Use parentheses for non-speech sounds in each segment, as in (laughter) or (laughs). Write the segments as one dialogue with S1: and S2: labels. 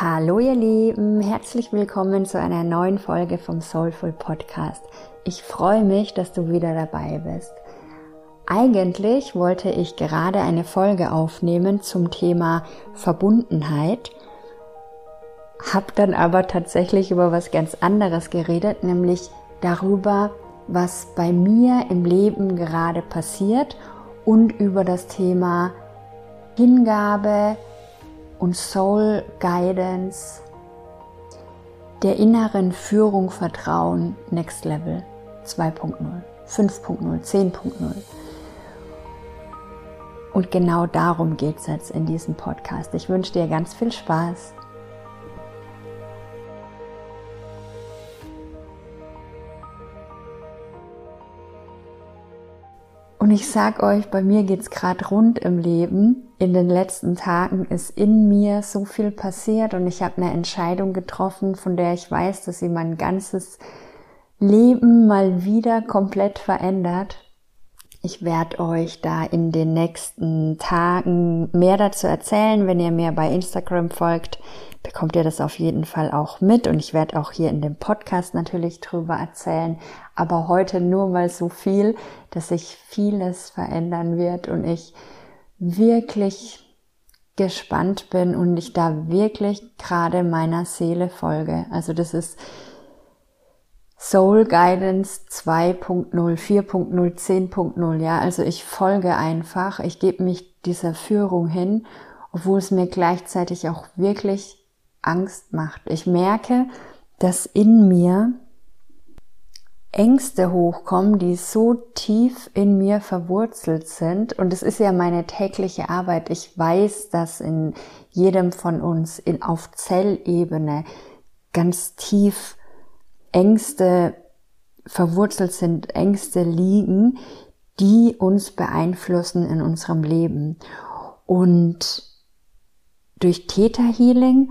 S1: Hallo ihr Lieben, herzlich willkommen zu einer neuen Folge vom Soulful Podcast. Ich freue mich, dass du wieder dabei bist. Eigentlich wollte ich gerade eine Folge aufnehmen zum Thema Verbundenheit, habe dann aber tatsächlich über was ganz anderes geredet, nämlich darüber, was bei mir im Leben gerade passiert und über das Thema Hingabe und Soul Guidance, der inneren Führung Vertrauen Next Level 2.0, 5.0, 10.0. Und genau darum geht es jetzt in diesem Podcast. Ich wünsche dir ganz viel Spaß. Und ich sag euch, bei mir geht's gerade rund im Leben. In den letzten Tagen ist in mir so viel passiert und ich habe eine Entscheidung getroffen, von der ich weiß, dass sie mein ganzes Leben mal wieder komplett verändert. Ich werde euch da in den nächsten Tagen mehr dazu erzählen. Wenn ihr mir bei Instagram folgt, bekommt ihr das auf jeden Fall auch mit. Und ich werde auch hier in dem Podcast natürlich drüber erzählen. Aber heute nur mal so viel, dass sich vieles verändern wird und ich wirklich gespannt bin und ich da wirklich gerade meiner Seele folge. Also das ist Soul Guidance 2.0, 4.0, 10.0, ja, also ich folge einfach, ich gebe mich dieser Führung hin, obwohl es mir gleichzeitig auch wirklich Angst macht. Ich merke, dass in mir Ängste hochkommen, die so tief in mir verwurzelt sind. Und es ist ja meine tägliche Arbeit. Ich weiß, dass in jedem von uns in, auf Zellebene ganz tief Ängste verwurzelt sind, Ängste liegen, die uns beeinflussen in unserem Leben. Und durch Theta Healing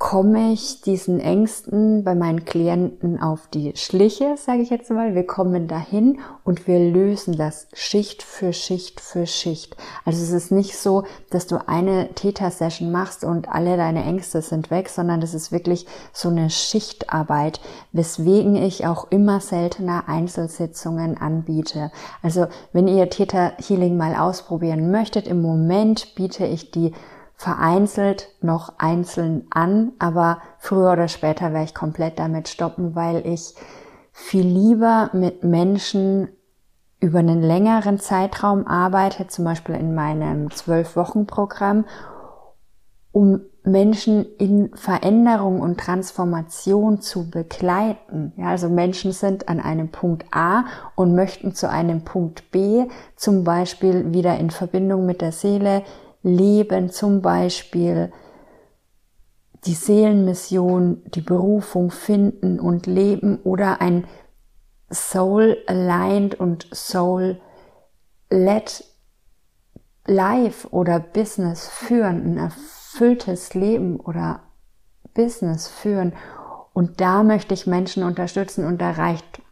S1: komme ich diesen Ängsten bei meinen Klienten auf die Schliche, sage ich jetzt mal. Wir kommen dahin und wir lösen das Schicht für Schicht für Schicht. Also es ist nicht so, dass du eine Theta-Session machst und alle deine Ängste sind weg, sondern das ist wirklich so eine Schichtarbeit, weswegen ich auch immer seltener Einzelsitzungen anbiete. Also wenn ihr Theta-Healing mal ausprobieren möchtet, im Moment biete ich die vereinzelt noch einzeln an, aber früher oder später werde ich komplett damit stoppen, weil ich viel lieber mit Menschen über einen längeren Zeitraum arbeite, zum Beispiel in meinem Zwölf-Wochen-Programm, um Menschen in Veränderung und Transformation zu begleiten. Ja, also Menschen sind an einem Punkt A und möchten zu einem Punkt B, zum Beispiel wieder in Verbindung mit der Seele, leben, zum Beispiel die Seelenmission, die Berufung finden und leben oder ein Soul-aligned und Soul-led Life oder Business führen, ein erfülltes Leben oder Business führen. Und da möchte ich Menschen unterstützen und da reicht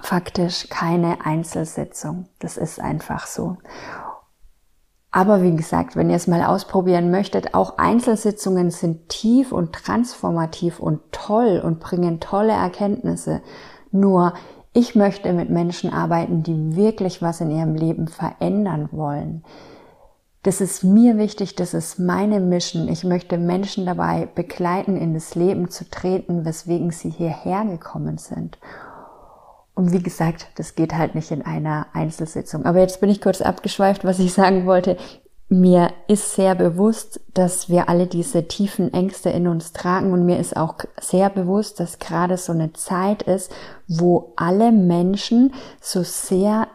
S1: faktisch keine Einzelsitzung. Das ist einfach so. Aber wie gesagt, wenn ihr es mal ausprobieren möchtet, auch Einzelsitzungen sind tief und transformativ und toll und bringen tolle Erkenntnisse. Nur ich möchte mit Menschen arbeiten, die wirklich was in ihrem Leben verändern wollen. Das ist mir wichtig, das ist meine Mission. Ich möchte Menschen dabei begleiten, in das Leben zu treten, weswegen sie hierher gekommen sind. Und wie gesagt, das geht halt nicht in einer Einzelsitzung. Aber jetzt bin ich kurz abgeschweift, was ich sagen wollte. Mir ist sehr bewusst, dass wir alle diese tiefen Ängste in uns tragen und mir ist auch sehr bewusst, dass gerade so eine Zeit ist, wo alle Menschen so sehr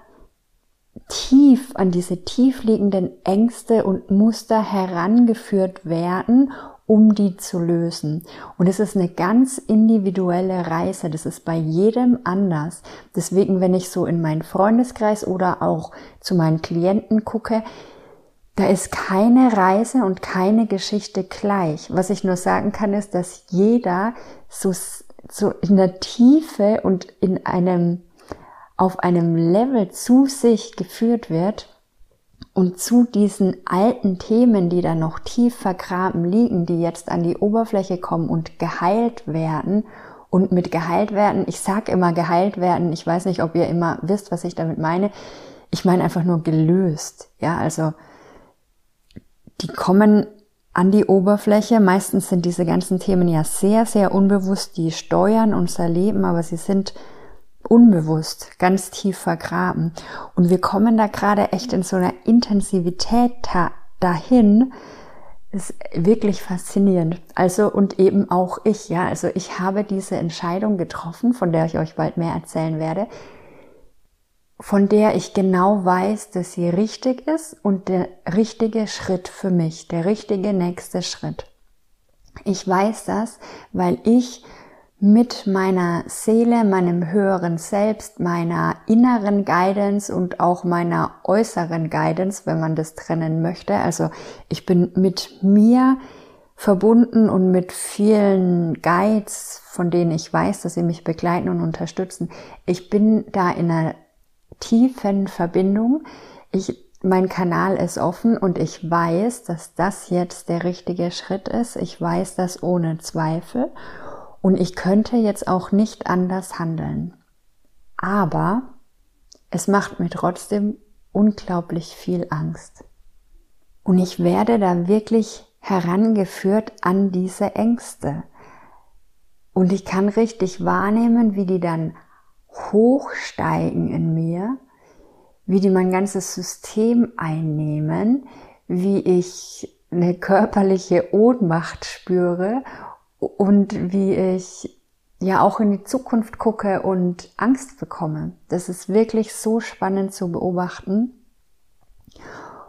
S1: tief an diese tiefliegenden Ängste und Muster herangeführt werden um die zu lösen. Und es ist eine ganz individuelle Reise. Das ist bei jedem anders. Deswegen, wenn ich so in meinen Freundeskreis oder auch zu meinen Klienten gucke, da ist keine Reise und keine Geschichte gleich. Was ich nur sagen kann, ist, dass jeder so, so in der Tiefe und in einem, auf einem Level zu sich geführt wird, Und zu diesen alten Themen, die da noch tief vergraben liegen, die jetzt an die Oberfläche kommen und geheilt werden, und mit geheilt werden, ich sag immer geheilt werden, ich weiß nicht, ob ihr immer wisst, was ich damit meine. Ich meine einfach nur gelöst. Ja, also die kommen an die Oberfläche. Meistens sind diese ganzen Themen ja sehr, sehr unbewusst, die steuern unser Leben, aber sie sind unbewusst, ganz tief vergraben. Und wir kommen da gerade echt in so einer Intensivität dahin. Ist wirklich faszinierend. Also, und eben auch ich, ja. Also, ich habe diese Entscheidung getroffen, von der ich euch bald mehr erzählen werde, von der ich genau weiß, dass sie richtig ist und der richtige Schritt für mich, der richtige nächste Schritt. Ich weiß das, weil ich mit meiner Seele, meinem höheren Selbst, meiner inneren Guidance und auch meiner äußeren Guidance, wenn man das trennen möchte. Also ich bin mit mir verbunden und mit vielen Guides, von denen ich weiß, dass sie mich begleiten und unterstützen. Ich bin da in einer tiefen Verbindung. Ich, mein Kanal ist offen und ich weiß, dass das jetzt der richtige Schritt ist. Ich weiß das ohne Zweifel. Und ich könnte jetzt auch nicht anders handeln. Aber es macht mir trotzdem unglaublich viel Angst. Und ich werde da wirklich herangeführt an diese Ängste. Und ich kann richtig wahrnehmen, wie die dann hochsteigen in mir, wie die mein ganzes System einnehmen, wie ich eine körperliche Ohnmacht spüre und wie ich ja auch in die Zukunft gucke und Angst bekomme. Das ist wirklich so spannend zu beobachten.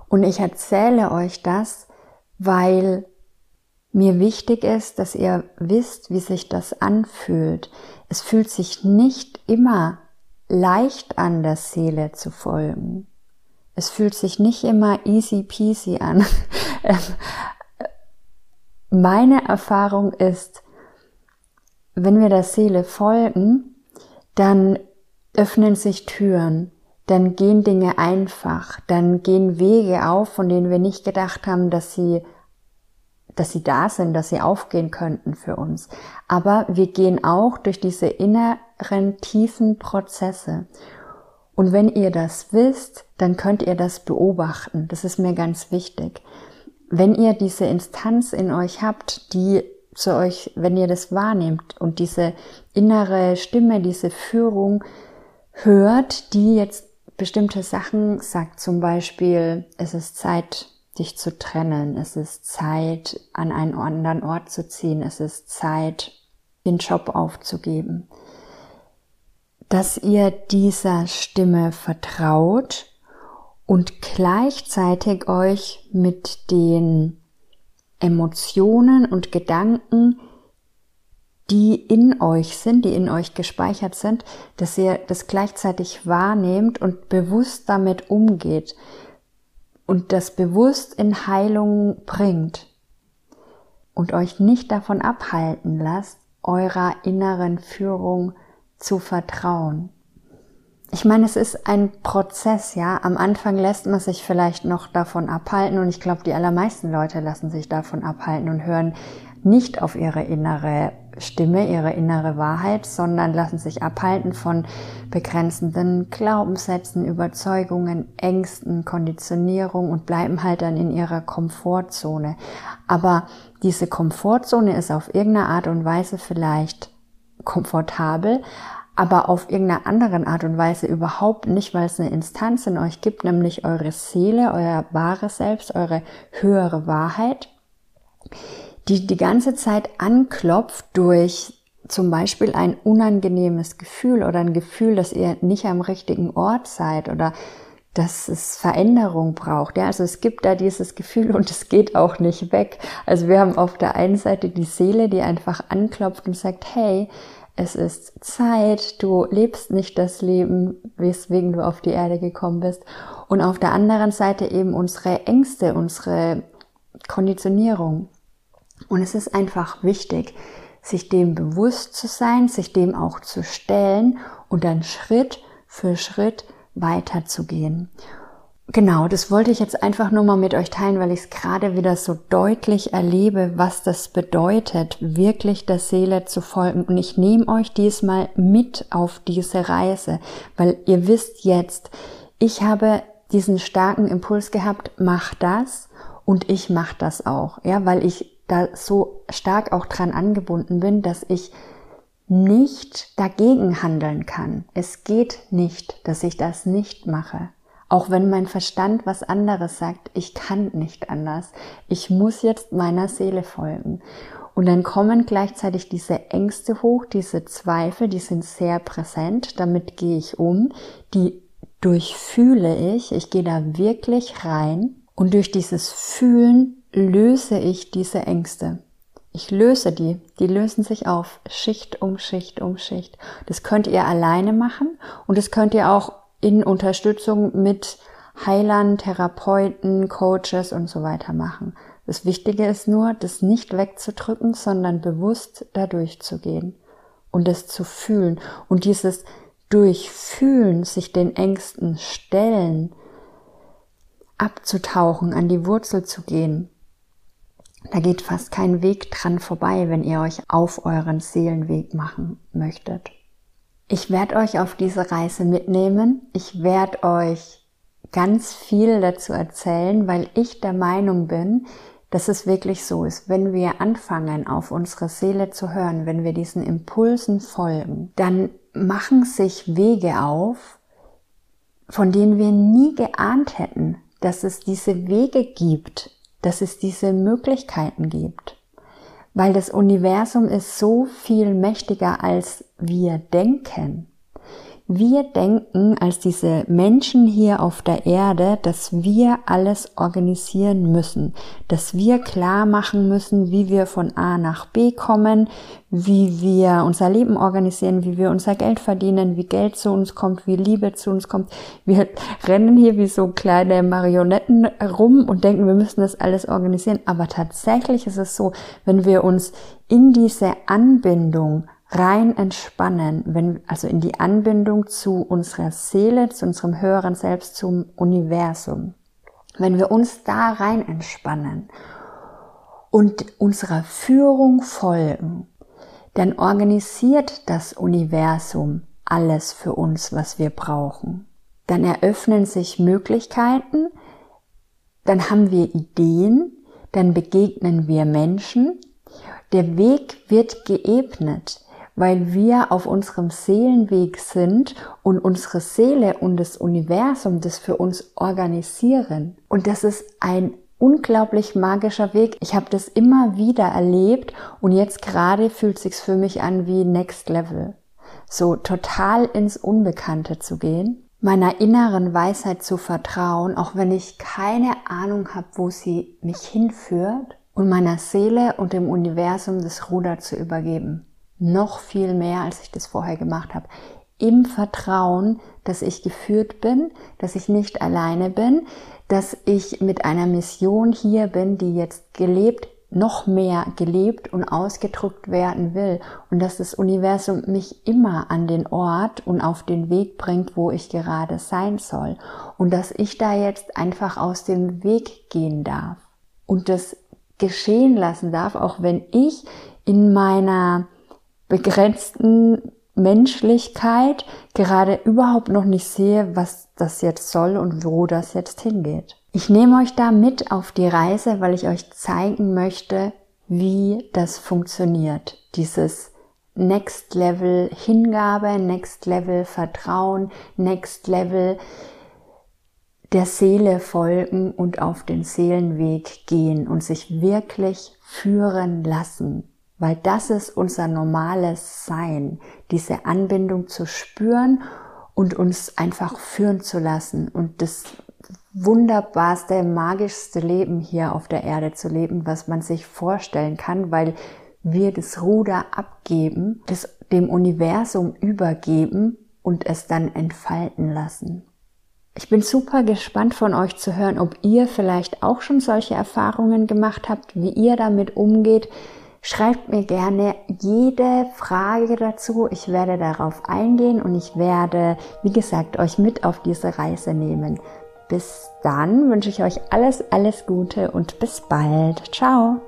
S1: Und ich erzähle euch das, weil mir wichtig ist, dass ihr wisst, wie sich das anfühlt. Es fühlt sich nicht immer leicht an, der Seele zu folgen. Es fühlt sich nicht immer easy peasy an. (laughs) meine Erfahrung ist, wenn wir der Seele folgen, dann öffnen sich Türen, dann gehen Dinge einfach, dann gehen Wege auf, von denen wir nicht gedacht haben, dass sie, dass sie da sind, dass sie aufgehen könnten für uns. Aber wir gehen auch durch diese inneren tiefen Prozesse. Und wenn ihr das wisst, dann könnt ihr das beobachten. Das ist mir ganz wichtig wenn ihr diese Instanz in euch habt, die zu euch, wenn ihr das wahrnehmt und diese innere Stimme, diese Führung hört, die jetzt bestimmte Sachen sagt, zum Beispiel, es ist Zeit, dich zu trennen, es ist Zeit, an einen anderen Ort zu ziehen, es ist Zeit, den Job aufzugeben, dass ihr dieser Stimme vertraut und gleichzeitig euch mit den Emotionen und Gedanken, die in euch sind, die in euch gespeichert sind, dass ihr das gleichzeitig wahrnehmt und bewusst damit umgeht und das bewusst in Heilung bringt und euch nicht davon abhalten lasst, eurer inneren Führung zu vertrauen ich meine, es ist ein Prozess, ja. Am Anfang lässt man sich vielleicht noch davon abhalten und ich glaube, die allermeisten Leute lassen sich davon abhalten und hören nicht auf ihre innere Stimme, ihre innere Wahrheit, sondern lassen sich abhalten von begrenzenden Glaubenssätzen, Überzeugungen, Ängsten, Konditionierung und bleiben halt dann in ihrer Komfortzone. Aber diese Komfortzone ist auf irgendeine Art und Weise vielleicht komfortabel, aber auf irgendeiner anderen Art und Weise überhaupt nicht, weil es eine Instanz in euch gibt, nämlich eure Seele, euer wahres Selbst, eure höhere Wahrheit, die die ganze Zeit anklopft durch zum Beispiel ein unangenehmes Gefühl oder ein Gefühl, dass ihr nicht am richtigen Ort seid oder dass es Veränderung braucht. Ja, also es gibt da dieses Gefühl und es geht auch nicht weg. Also wir haben auf der einen Seite die Seele, die einfach anklopft und sagt, hey, es ist Zeit, du lebst nicht das Leben, weswegen du auf die Erde gekommen bist. Und auf der anderen Seite eben unsere Ängste, unsere Konditionierung. Und es ist einfach wichtig, sich dem bewusst zu sein, sich dem auch zu stellen und dann Schritt für Schritt weiterzugehen. Genau, das wollte ich jetzt einfach nur mal mit euch teilen, weil ich es gerade wieder so deutlich erlebe, was das bedeutet, wirklich der Seele zu folgen. Und ich nehme euch diesmal mit auf diese Reise, weil ihr wisst jetzt, ich habe diesen starken Impuls gehabt, mach das und ich mach das auch, ja, weil ich da so stark auch dran angebunden bin, dass ich nicht dagegen handeln kann. Es geht nicht, dass ich das nicht mache. Auch wenn mein Verstand was anderes sagt, ich kann nicht anders. Ich muss jetzt meiner Seele folgen. Und dann kommen gleichzeitig diese Ängste hoch, diese Zweifel, die sind sehr präsent. Damit gehe ich um. Die durchfühle ich. Ich gehe da wirklich rein. Und durch dieses Fühlen löse ich diese Ängste. Ich löse die. Die lösen sich auf. Schicht um Schicht um Schicht. Das könnt ihr alleine machen und das könnt ihr auch in Unterstützung mit Heilern, Therapeuten, Coaches und so weiter machen. Das Wichtige ist nur, das nicht wegzudrücken, sondern bewusst da durchzugehen und es zu fühlen. Und dieses Durchfühlen, sich den Ängsten stellen, abzutauchen, an die Wurzel zu gehen, da geht fast kein Weg dran vorbei, wenn ihr euch auf euren Seelenweg machen möchtet. Ich werde euch auf diese Reise mitnehmen. Ich werde euch ganz viel dazu erzählen, weil ich der Meinung bin, dass es wirklich so ist. Wenn wir anfangen, auf unsere Seele zu hören, wenn wir diesen Impulsen folgen, dann machen sich Wege auf, von denen wir nie geahnt hätten, dass es diese Wege gibt, dass es diese Möglichkeiten gibt weil das Universum ist so viel mächtiger als wir denken. Wir denken als diese Menschen hier auf der Erde, dass wir alles organisieren müssen, dass wir klar machen müssen, wie wir von A nach B kommen, wie wir unser Leben organisieren, wie wir unser Geld verdienen, wie Geld zu uns kommt, wie Liebe zu uns kommt. Wir rennen hier wie so kleine Marionetten rum und denken, wir müssen das alles organisieren. Aber tatsächlich ist es so, wenn wir uns in diese Anbindung rein entspannen, wenn, also in die Anbindung zu unserer Seele, zu unserem höheren Selbst, zum Universum. Wenn wir uns da rein entspannen und unserer Führung folgen, dann organisiert das Universum alles für uns, was wir brauchen. Dann eröffnen sich Möglichkeiten, dann haben wir Ideen, dann begegnen wir Menschen, der Weg wird geebnet weil wir auf unserem Seelenweg sind und unsere Seele und das Universum das für uns organisieren. Und das ist ein unglaublich magischer Weg. Ich habe das immer wieder erlebt und jetzt gerade fühlt sich's für mich an wie Next Level. So total ins Unbekannte zu gehen, meiner inneren Weisheit zu vertrauen, auch wenn ich keine Ahnung habe, wo sie mich hinführt und meiner Seele und dem Universum das Ruder zu übergeben noch viel mehr, als ich das vorher gemacht habe. Im Vertrauen, dass ich geführt bin, dass ich nicht alleine bin, dass ich mit einer Mission hier bin, die jetzt gelebt, noch mehr gelebt und ausgedrückt werden will und dass das Universum mich immer an den Ort und auf den Weg bringt, wo ich gerade sein soll und dass ich da jetzt einfach aus dem Weg gehen darf und das geschehen lassen darf, auch wenn ich in meiner begrenzten Menschlichkeit gerade überhaupt noch nicht sehe, was das jetzt soll und wo das jetzt hingeht. Ich nehme euch da mit auf die Reise, weil ich euch zeigen möchte, wie das funktioniert. Dieses Next Level Hingabe, Next Level Vertrauen, Next Level der Seele folgen und auf den Seelenweg gehen und sich wirklich führen lassen weil das ist unser normales Sein, diese Anbindung zu spüren und uns einfach führen zu lassen und das wunderbarste, magischste Leben hier auf der Erde zu leben, was man sich vorstellen kann, weil wir das Ruder abgeben, das dem Universum übergeben und es dann entfalten lassen. Ich bin super gespannt von euch zu hören, ob ihr vielleicht auch schon solche Erfahrungen gemacht habt, wie ihr damit umgeht, Schreibt mir gerne jede Frage dazu. Ich werde darauf eingehen und ich werde, wie gesagt, euch mit auf diese Reise nehmen. Bis dann wünsche ich euch alles, alles Gute und bis bald. Ciao.